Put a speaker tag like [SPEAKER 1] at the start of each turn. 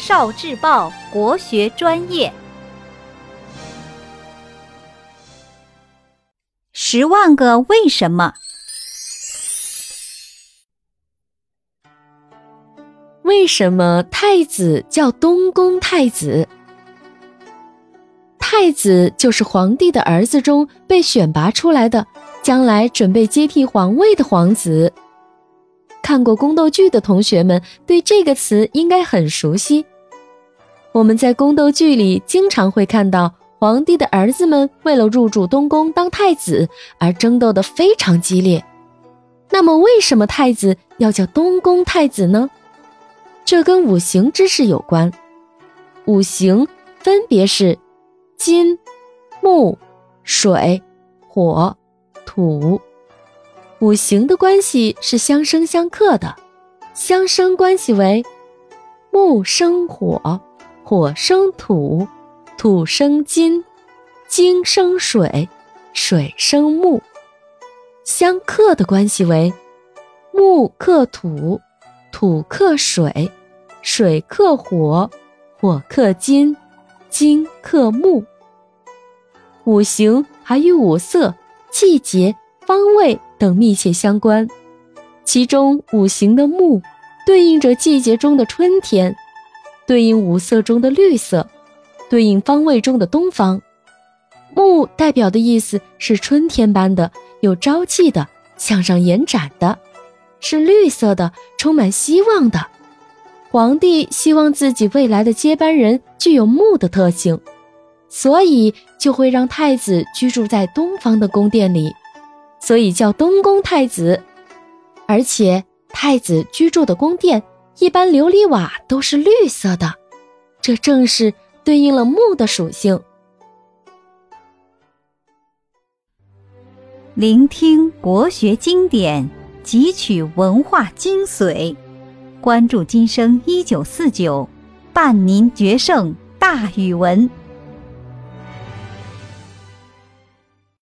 [SPEAKER 1] 少智报国学专业，十万个为什么？
[SPEAKER 2] 为什么太子叫东宫太子？太子就是皇帝的儿子中被选拔出来的，将来准备接替皇位的皇子。看过宫斗剧的同学们对这个词应该很熟悉。我们在宫斗剧里经常会看到皇帝的儿子们为了入住东宫当太子而争斗得非常激烈。那么，为什么太子要叫东宫太子呢？这跟五行之事有关。五行分别是金、木、水、火、土。五行的关系是相生相克的，相生关系为木生火，火生土，土生金，金生水，水生木。相克的关系为木克土，土克水，水克火，火克金，金克木。五行还与五色、季节、方位。等密切相关，其中五行的木对应着季节中的春天，对应五色中的绿色，对应方位中的东方。木代表的意思是春天般的有朝气的向上延展的，是绿色的充满希望的。皇帝希望自己未来的接班人具有木的特性，所以就会让太子居住在东方的宫殿里。所以叫东宫太子，而且太子居住的宫殿一般琉璃瓦都是绿色的，这正是对应了木的属性。
[SPEAKER 1] 聆听国学经典，汲取文化精髓，关注今生一九四九，伴您决胜大语文。